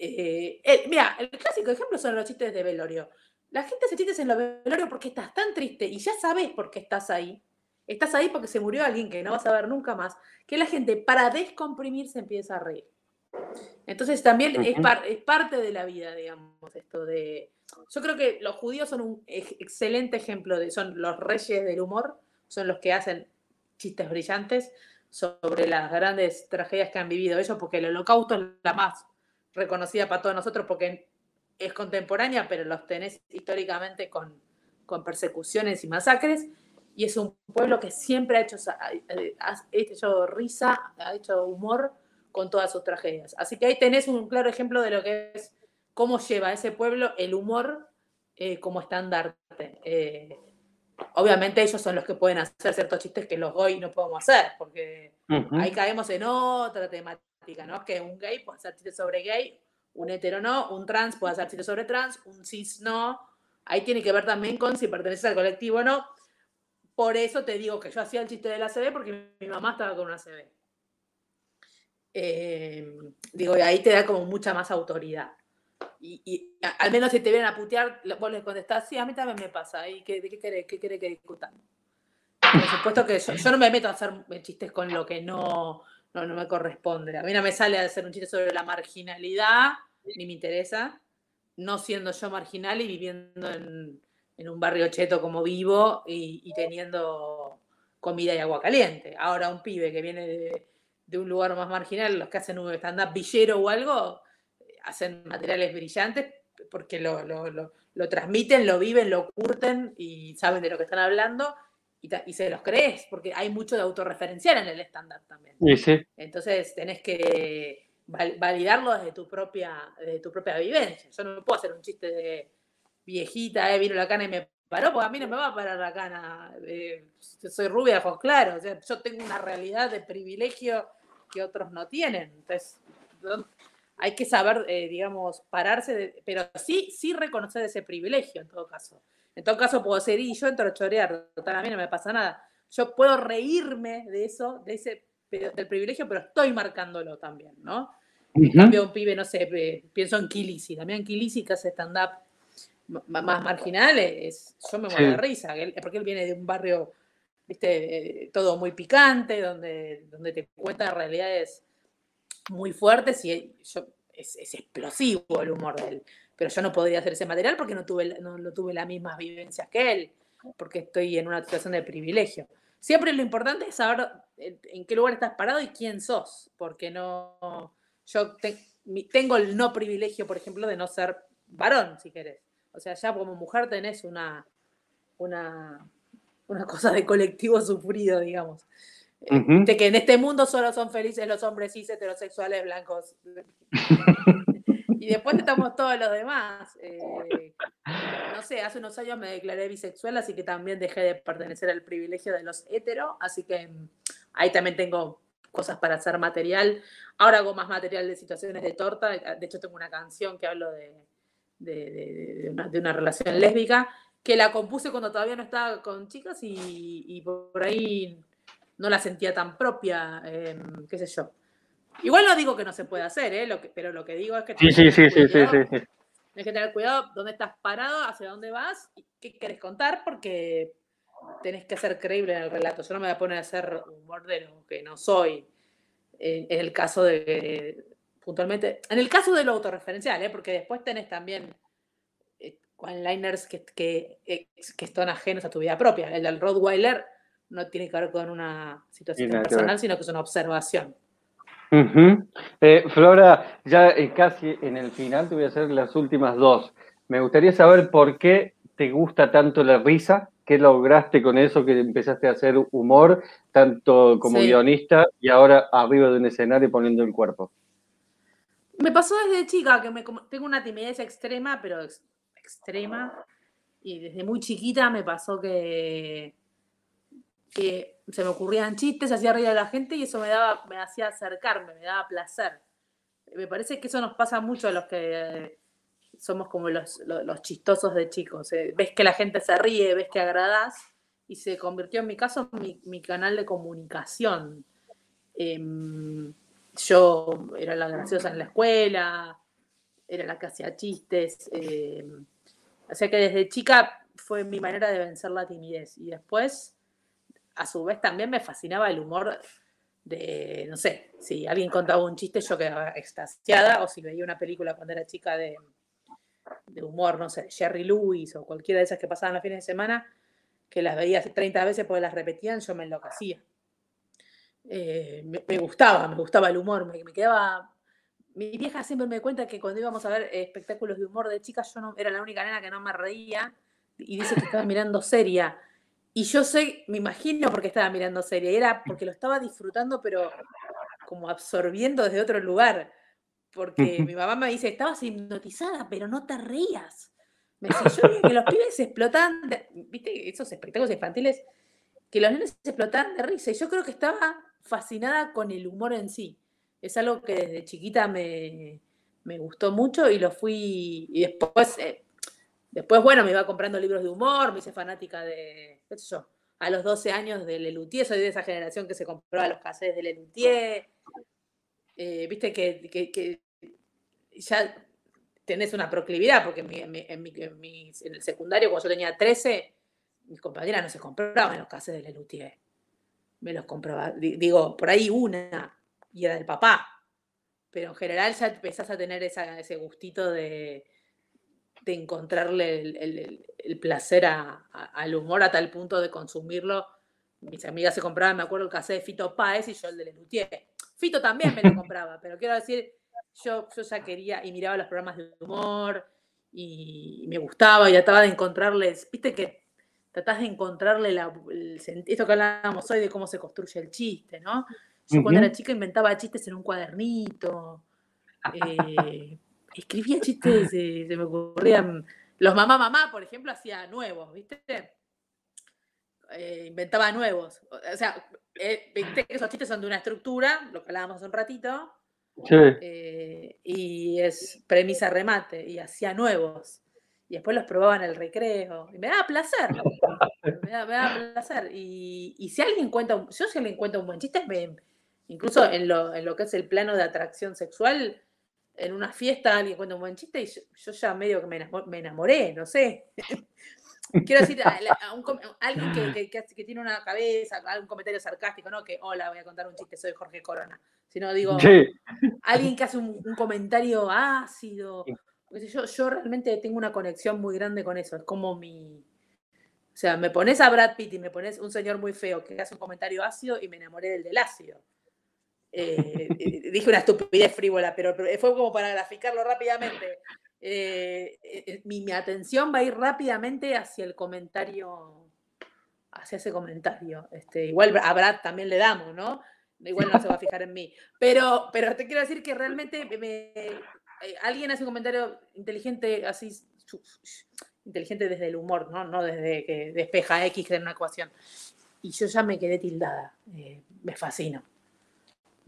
eh, mira, el clásico ejemplo son los chistes de velorio. La gente se chistes en los velorio porque estás tan triste y ya sabes por qué estás ahí. Estás ahí porque se murió alguien que no vas a ver nunca más. Que la gente, para descomprimirse, empieza a reír. Entonces también es, parte de la vida, digamos, esto de... Yo creo que los judíos son un excelente ejemplo de... Son los reyes del humor, son los que hacen chistes brillantes sobre las grandes tragedias que han vivido ellos, porque el holocausto es la más reconocida para todos nosotros porque es contemporánea, pero los tenés históricamente con, con persecuciones y masacres. Y es un pueblo que siempre ha hecho, ha hecho risa, ha hecho humor con todas sus tragedias. Así que ahí tenés un claro ejemplo de lo que es cómo lleva ese pueblo el humor eh, como estandarte. Eh, obviamente ellos son los que pueden hacer ciertos chistes que los hoy no podemos hacer, porque ahí caemos en otra temática Que un gay puede hacer chistes sobre gay, un hetero no, un trans puede hacer chistes sobre trans, un cis no. Ahí tiene que ver también con si perteneces al colectivo o no. Por eso te digo que yo hacía el chiste de la CB porque mi mamá estaba con una CB. Eh, digo, y ahí te da como mucha más autoridad. Y, al menos si te vienen a putear, vos les contestás, sí, a mí también me pasa. ¿Y qué, de qué querés, qué querés que discutan? Por supuesto que yo, no me meto a hacer chistes con lo que no, no, no me corresponde. A mí no me sale hacer un chiste sobre la marginalidad, ni me interesa, no siendo yo marginal y viviendo en, un barrio cheto como vivo y, teniendo comida y agua caliente. Ahora un pibe que viene de, un lugar más marginal, los que hacen un stand-up villero o algo, hacen materiales brillantes porque lo, lo transmiten, lo viven, lo curten y saben de lo que están hablando y, se los crees, porque hay mucho de autorreferencial en el estándar también. Entonces tenés que validarlo desde tu propia, desde tu propia vivencia. Yo no puedo hacer un chiste de viejita, eh, vino la cana y me paró, porque a mí no me va a parar la cana. Eh, soy rubia, ojos claros. yo tengo una realidad de privilegio que otros no tienen. Entonces, hay que saber, eh, digamos, pararse, pero sí, sí reconocer ese privilegio en todo caso. En todo caso, puedo ser y yo entro a chorear, total, a mí no me pasa nada. Yo puedo reírme de eso, de ese, del privilegio, pero estoy marcándolo también, ¿no? En cambio, un pibe, no sé, pienso en Kilisi, también Kilisi que hace stand-up más marginal, es, yo me muero de risa, porque él viene de un barrio, viste, eh, todo muy picante, donde, donde te cuenta realidades muy fuertes y yo, es, es explosivo el humor de él pero yo no podría hacer ese material porque no tuve, no, tuve las mismas vivencias que él, porque estoy en una situación de privilegio. Siempre lo importante es saber en qué lugar estás parado y quién sos, porque no, yo tengo el no privilegio, por ejemplo, de no ser varón, si querés. O sea, ya como mujer tenés una, una, una cosa de colectivo sufrido, digamos. De que en este mundo solo son felices los hombres cis heterosexuales blancos. y después estamos todos los demás. Eh, no sé, hace unos años me declaré bisexual, así que también dejé de pertenecer al privilegio de los heteros, así que mm, ahí también tengo cosas para hacer material. Ahora hago más material de situaciones de torta, de hecho tengo una canción que hablo de, de, una, relación lésbica, que la compuse cuando todavía no estaba con chicas y, por ahí no la sentía tan propia, em, qué sé yo. Igual no digo que no se pueda hacer, ¿eh? Lo que, pero lo que digo es que... Sí, sí, sí, sí, sí, sí, Tienes que tener cuidado dónde estás parado, hacia dónde vas y qué quieres contar, porque tenés que ser creíble en el relato. Yo no me voy a poner a hacer humor de lo que no soy. En, el caso de, puntualmente, en el caso de lo autorreferencial, ¿eh? porque después tenés también eh, one-liners que, que, que, están ajenos a tu vida propia. El del Rottweiler no tiene que ver con una situación personal, sino que es una observación. Eh, Flora, ya eh, casi en el final te voy a hacer las últimas dos. Me gustaría saber por qué te gusta tanto la risa, qué lograste con eso, que empezaste a hacer humor, tanto como guionista y ahora arriba de un escenario poniendo el cuerpo. Me pasó desde chica, que me, tengo una timidez extrema, pero extrema, y desde muy chiquita me pasó que, que se me ocurrían chistes, hacía reír a la gente y eso me daba, me hacía acercarme, me daba placer. Me parece que eso nos pasa mucho a los que somos como los, chistosos de chicos. Eh. Ves que la gente se ríe, ves que agradás, y se convirtió en mi caso mi, mi canal de comunicación. Em, yo era la graciosa en la escuela, era la que hacía chistes. Em, o sea que desde chica fue mi manera de vencer la timidez. Y después, a su vez, también me fascinaba el humor de, no sé, si alguien contaba un chiste, yo quedaba extasiada, o si veía una película cuando era chica de, de humor, no sé, Jerry Lewis o cualquiera de esas que pasaban los fines de semana, que las veía 30 veces porque las repetían, yo me enloquecía. Eh, me, gustaba, me gustaba el humor, me, me, quedaba... Mi vieja siempre me cuenta que cuando íbamos a ver espectáculos de humor de chicas, yo no, era la única nena que no me reía y dice que estaba mirando seria. Y yo sé, me imagino porque estaba mirando seria, y era porque lo estaba disfrutando, pero como absorbiendo desde otro lugar. Porque mi mamá me dice, estabas hipnotizada, pero no te reías. Me dice, yo vi que los pibes explotan, viste, esos espectáculos infantiles, que los nenes explotan de risa. Y yo creo que estaba fascinada con el humor en sí. Es algo que desde chiquita me, gustó mucho y lo fui. Y después, eh, después, bueno, me iba comprando libros de humor, me hice fanática de, qué sé yo, a los 12 años de Lelutier, soy de esa generación que se compraba los cassettes de Lelutier. Eh, viste que, ya tenés una proclividad, porque en, el secundario, cuando yo tenía 13, mis compañeras no se compraban los cassettes de Lelutier. Me los compraba, digo, por ahí una, y era del papá. Pero en general ya empezás a tener ese gustito de, encontrarle el, placer al humor a tal punto de consumirlo. Mis amigas se compraban, me acuerdo, el cassette de Fito Páez y yo el de Lelutier. Fito también me lo compraba, pero quiero decir, yo, yo ya quería y miraba los programas de humor y, me gustaba y trataba de encontrarles, viste que tratás de encontrarle la, el, esto que hablábamos hoy de cómo se construye el chiste, ¿no? Yo cuando era chica inventaba chistes en un cuadernito, eh, escribía chistes, se me ocurrían, los mamá mamá, por ejemplo, hacía nuevos, ¿viste? Eh, inventaba nuevos. O sea, eh, viste que esos chistes son de una estructura, lo que hablábamos hace un ratito, eh, y es premisa remate, y hacía nuevos. Y después los probaba en el recreo. Y me daba placer. me, daba, placer. Y, si alguien cuenta, yo si alguien cuenta un buen chiste, incluso en lo, en lo, que es el plano de atracción sexual, en una fiesta alguien cuenta un buen chiste y yo, ya medio que me, me enamoré, no sé. Quiero decir, a, alguien que, que, tiene una cabeza, algún comentario sarcástico, no que, hola, voy a contar un chiste, soy Jorge Corona, sino digo, alguien que hace un, comentario ácido. Yo, yo realmente tengo una conexión muy grande con eso, es como mi... O sea, me pones a Brad Pitt y me pones un señor muy feo que hace un comentario ácido y me enamoré del del ácido. Eh, dije una estupidez frívola, pero fue como para graficarlo rápidamente. Eh, eh, mi, atención va a ir rápidamente hacia el comentario, hacia ese comentario. Este, igual a Brad también le damos, ¿no? Igual no se va a fijar en mí. Pero, pero te quiero decir que realmente eh, alguien hace un comentario inteligente, así, inteligente desde el humor, ¿no? No desde que despeja X en una ecuación. Y yo ya me quedé tildada. me fascino.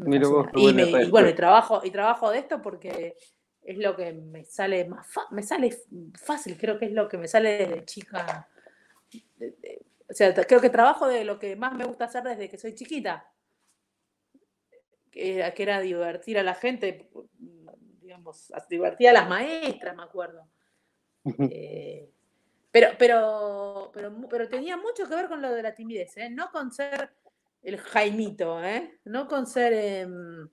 Y, bueno, y trabajo, y trabajo de esto porque es lo que me sale más me sale fácil, creo que es lo que me sale desde chica. o sea, creo que trabajo de lo que más me gusta hacer desde que soy chiquita. Que era, que era divertir a la gente, digamos, divertir a las maestras, me acuerdo. Eh, pero, pero, pero, pero tenía mucho que ver con lo de la timidez, ¿eh? no con ser el Jaimito, ¿eh? no con ser... Em,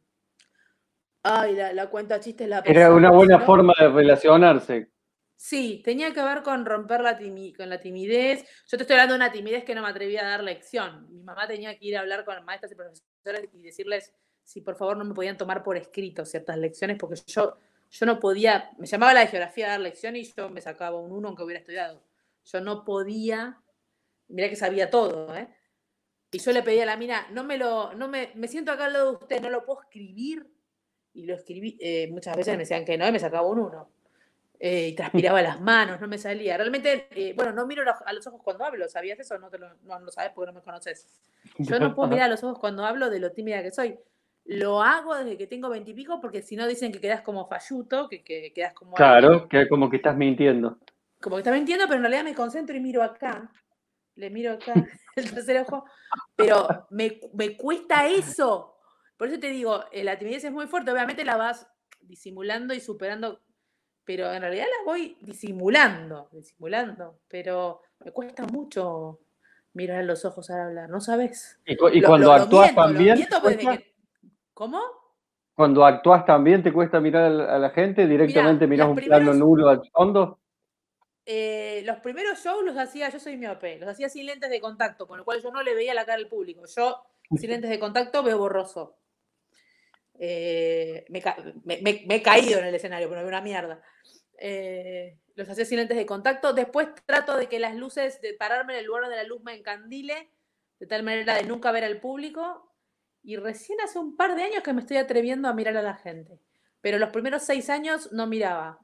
Ay, la, cuenta chistes la Era una buena forma de relacionarse. Sí, tenía que ver con romper la, con la timidez. Yo te estoy hablando de una timidez que no me atrevía a dar lección. Mi mamá tenía que ir a hablar con maestras y profesores y decirles si por favor no me podían tomar por escrito ciertas lecciones, porque yo yo no podía, me llamaba la de geografía a dar lección y yo me sacaba un uno aunque hubiera estudiado. Yo no podía, mira que sabía todo, ¿eh? Y yo le pedí a la mina, no me lo, no me, me siento acá al lado de usted, no lo puedo escribir. Y lo escribí, eh, muchas veces me decían que no y me sacaba un uno. Eh, y transpiraba las manos, no me salía. Realmente, eh, bueno, no miro a los ojos cuando hablo, ¿sabías eso? No, te lo, no lo sabes porque no me conoces. Yo no puedo mirar a los ojos cuando hablo de lo tímida que soy. Lo hago desde que tengo veintipico porque si no dicen que quedas como falluto, que, que quedas como... Claro, que como que estás mintiendo. Como que estás mintiendo, pero en realidad me concentro y miro acá. Le miro acá el tercer ojo. Pero me, me cuesta eso. Por eso te digo, eh, la timidez es muy fuerte. Obviamente la vas disimulando y superando pero en realidad las voy disimulando, disimulando, pero me cuesta mucho mirar los ojos al hablar, ¿no sabes? Y, cuando actúas también... ¿Cómo? Cuando actúas también te cuesta mirar a la gente, directamente miras un plano nulo al fondo. Eh, los primeros shows los hacía, yo soy miope, los hacía sin lentes de contacto, con lo cual yo no le veía la cara al público. Yo sin lentes de contacto veo borroso. Eh, me, he caído en el escenario, pero veo una mierda. Eh, los hacía sin lentes de contacto. Después trato de que las luces, de pararme en el lugar donde la luz me encandile, de tal manera de nunca ver al público. Y recién hace un par de años que me estoy atreviendo a mirar a la gente. Pero los primeros seis años no miraba.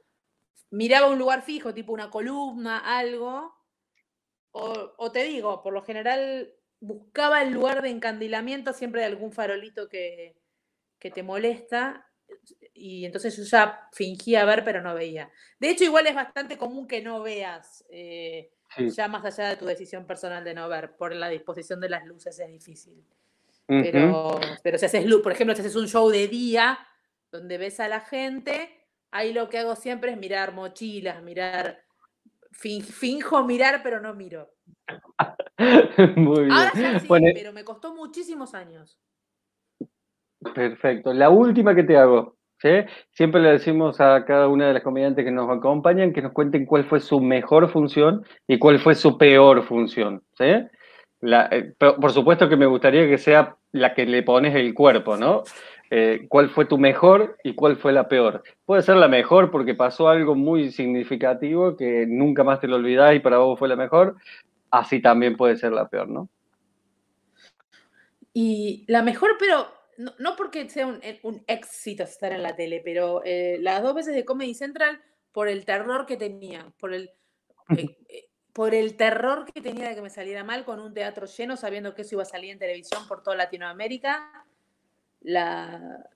Miraba un lugar fijo, tipo una columna, algo. O, o te digo, por lo general buscaba el lugar de encandilamiento siempre de algún farolito que, que te molesta y entonces yo ya fingía ver, pero no veía. De hecho, igual es bastante común que no veas, eh, ya más allá de tu decisión personal de no ver, por la disposición de las luces es difícil. Pero, pero si haces luz, por ejemplo, si haces un show de día donde ves a la gente, ahí lo que hago siempre es mirar mochilas, mirar, finjo mirar, pero no miro. Muy bien. Ahora sí, pero me costó muchísimos años. Perfecto. La última que te hago. Siempre le decimos a cada una de las comediantes que nos acompañan que nos cuenten cuál fue su mejor función y cuál fue su peor función. Eh, por supuesto que me gustaría que sea la que le pones el cuerpo, ¿no? Eh, ¿Cuál fue tu mejor y cuál fue la peor? Puede ser la mejor porque pasó algo muy significativo que nunca más te lo olvidás y para vos fue la mejor. Así también puede ser la peor, ¿no? Y la mejor, pero no, porque sea eh, un, éxito estar en la tele, pero eh, las dos veces de Comedy Central, por el terror que tenía, por el, eh, por el terror que tenía de que me saliera mal con un teatro lleno, sabiendo que eso iba a salir en televisión por toda Latinoamérica. La,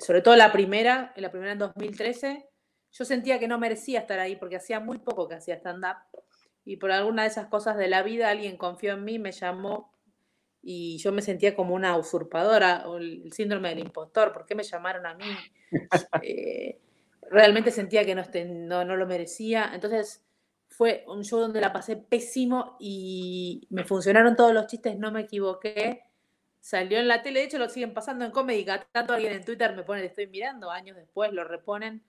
sobre todo la primera, la primera en 2013, yo sentía que no merecía estar ahí porque hacía muy poco que hacía stand-up. Y por alguna de esas cosas de la vida, alguien confió en mí, me llamó y yo me sentía como una usurpadora o el síndrome del impostor, ¿por qué me llamaron a mí? Eh, realmente sentía que no, no, no, lo merecía, entonces fue un show donde la pasé pésimo y me funcionaron todos los chistes, no me equivoqué. Salió en la tele, de hecho lo siguen pasando en Comedy, tanto alguien en Twitter me pone, le estoy mirando, años después lo reponen.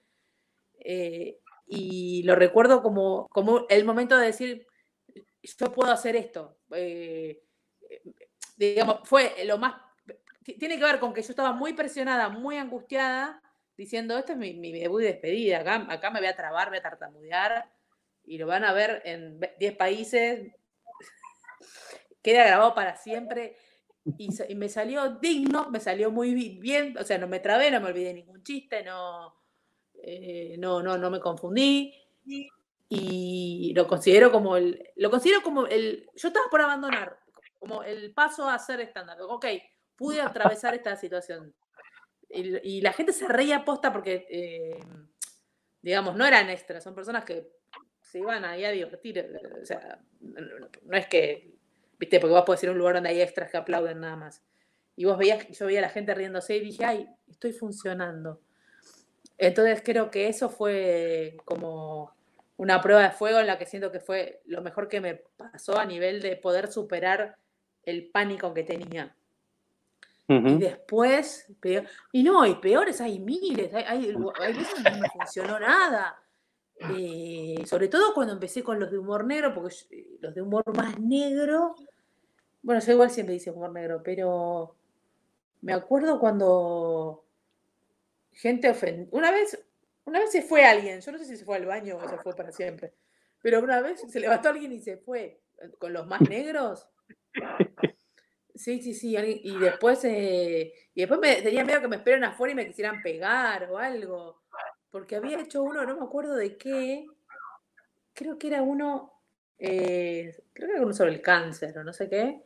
Eh, y lo recuerdo como, como el momento de decir, yo puedo hacer esto. Eh, digamos, fue lo más, tiene que ver con que yo estaba muy presionada, muy angustiada, diciendo, esto es mi, mi debut y despedida, acá, acá me voy a trabar, voy a tartamudear, y lo van a ver en 10 países, queda grabado para siempre, y, me salió digno, me salió muy bien, o sea, no me trabé, no me olvidé ningún chiste, no, eh, no, no, no me confundí, y lo considero como el, lo considero como el, yo estaba por abandonar, como el paso a ser estándar. Ok, pude atravesar esta situación. Y, la gente se reía posta porque, eh, digamos, no eran extras, son personas que se iban ahí a divertir. Eh, o sea, no, es que, viste, porque vos podés ir a un lugar donde hay extras que aplauden nada más. Y vos veías, yo veía a la gente riéndose y dije, ay, estoy funcionando. Entonces creo que eso fue como una prueba de fuego en la que siento que fue lo mejor que me pasó a nivel de poder superar el pánico que tenía. Y después, y no, y peores hay miles, hay, hay, veces que no me funcionó nada. Eh, sobre todo cuando empecé con los de humor negro, porque eh, los de humor más negro, bueno, yo igual siempre dice humor negro, pero me acuerdo cuando gente ofendió, una vez Una vez se fue alguien, yo no sé si se fue al baño o se fue para siempre, pero una vez se levantó alguien y se fue con los más negros. Sí, sí, sí. Y después, eh, y después me, tenía miedo que me esperen afuera y me quisieran pegar o algo. Porque había hecho uno, no me acuerdo de qué. Creo que era uno, eh, creo que era uno sobre el cáncer o no sé qué.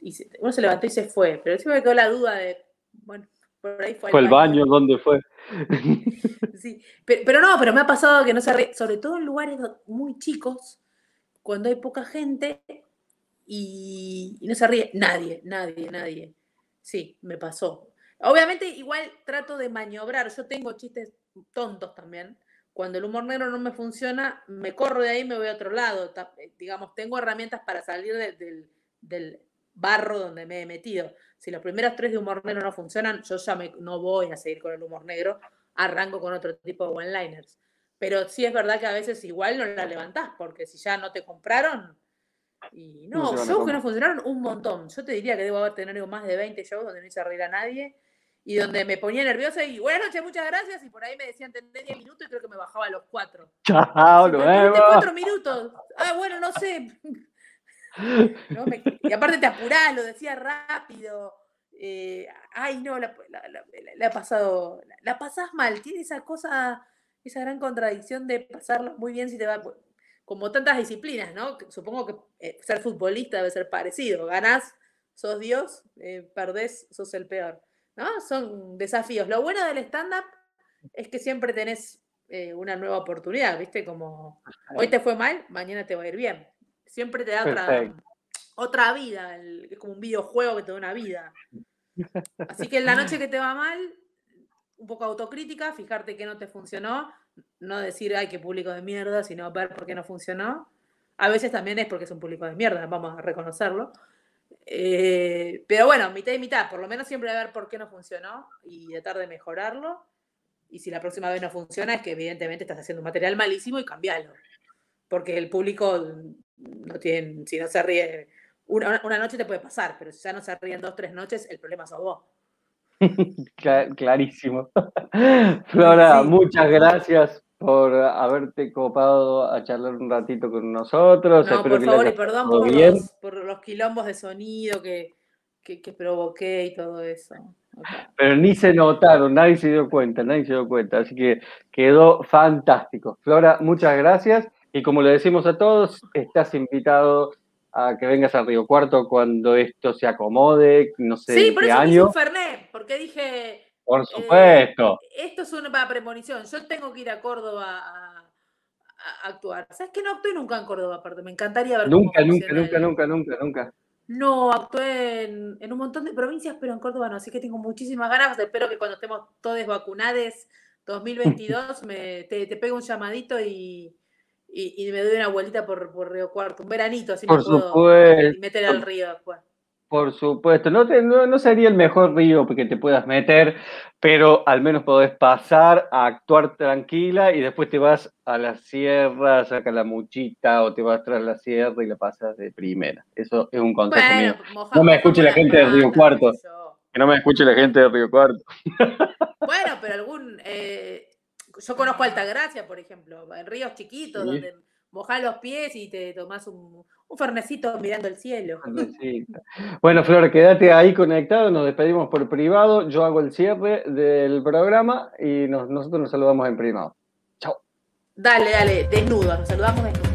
Y uno se levantó y se fue. Pero siempre me quedó la duda de, bueno, por ahí fue. Fue el baño, ¿dónde fue? sí, pero, pero, no, pero me ha pasado que no se ríe, sobre todo en lugares muy chicos, cuando hay poca gente, y, no se ríe nadie, nadie, nadie. Sí, me pasó. Obviamente igual trato de maniobrar, yo tengo chistes tontos también. Cuando el humor negro no me funciona, me corro de ahí y me voy a otro lado. Eh, digamos, tengo herramientas para salir del, barro donde me he metido. Si los primeros tres de humor negro no funcionan, yo ya no voy a seguir con el humor negro, arranco con otro tipo de one-liners. Pero sí es verdad que a veces igual no la levantás, porque si ya no te compraron, y no, shows que no funcionaron un montón. Yo te diría que debo haber tenido más de 20 shows donde no hice reír a nadie y donde me ponía nerviosa y buenas noches, muchas gracias. Y por ahí me decían tener 10 minutos y creo que me bajaba a los 4. Chao, luego. 4 minutos. Ah, bueno, no sé. y aparte te apurás, lo decía rápido. Eh, ay, no, la, la, ha pasado. La, pasás mal. Tiene esa cosa, esa gran contradicción de pasarlo muy bien si te va como tantas disciplinas, ¿no? Supongo que eh, ser futbolista debe ser parecido. Ganás, sos Dios, eh, perdés, sos el peor. ¿no? Son desafíos. Lo bueno del stand-up es que siempre tenés eh, una nueva oportunidad, ¿viste? Como hoy te fue mal, mañana te va a ir bien. Siempre te da otra, otra vida, es como un videojuego que te da una vida. Así que en la noche que te va mal, un poco autocrítica, fijarte que no te funcionó, no decir, ay, qué público de mierda, sino ver por qué no funcionó. A veces también es porque es un público de mierda, vamos a reconocerlo. Eh, pero bueno, mitad y mitad, por lo menos siempre ver por qué no funcionó y tratar de mejorarlo. Y si la próxima vez no funciona, es que evidentemente estás haciendo un material malísimo y cambialo. Porque el público no tiene, si no se ríe, una, una noche te puede pasar, pero si ya no se ríen dos, tres noches, el problema sos vos. Clarísimo. Flora, muchas gracias por haberte copado a charlar un ratito con nosotros. No, por favor, y perdón por los, por los, quilombos de sonido que, que, provoqué y todo eso. Pero ni se notaron, nadie se dio cuenta, nadie se dio cuenta. Así que quedó fantástico. Flora, muchas gracias. Y como le decimos a todos, estás invitado a que vengas a Río Cuarto cuando esto se acomode, no sé sí, por qué eso año. un Fernet, porque dije... Por supuesto. Eh, esto es una premonición. Yo tengo que ir a Córdoba a, actuar. ¿Sabes que no actué nunca en Córdoba, aparte? Me encantaría ver Nunca, nunca, nunca, nunca, nunca, nunca. No, actué en, en, un montón de provincias, pero en Córdoba no. Así que tengo muchísimas ganas. Espero que cuando estemos todos vacunados 2022 me, te, te pego un llamadito y, y, me doy una vueltita por, por, Río Cuarto, un veranito, así por me puedo meter al río después. Por supuesto, no, no, sería el mejor río que te puedas meter, pero al menos podés pasar a actuar tranquila y después te vas a la sierra, sacas la muchita o te vas tras la sierra y la pasas de primera. Eso es un consejo mío. no me escuche la gente de Río Cuarto. Que no me escuche la gente de Río Cuarto. Bueno, pero algún... Eh, yo conozco Altagracia, por ejemplo, en ríos chiquitos, donde mojás los pies y te tomás un, un fernecito mirando el cielo. Bueno, Flor, quédate ahí conectado, nos despedimos por privado, yo hago el cierre del programa y nosotros nos saludamos en privado. Chao. Dale, dale, desnudo, nos saludamos desnudo.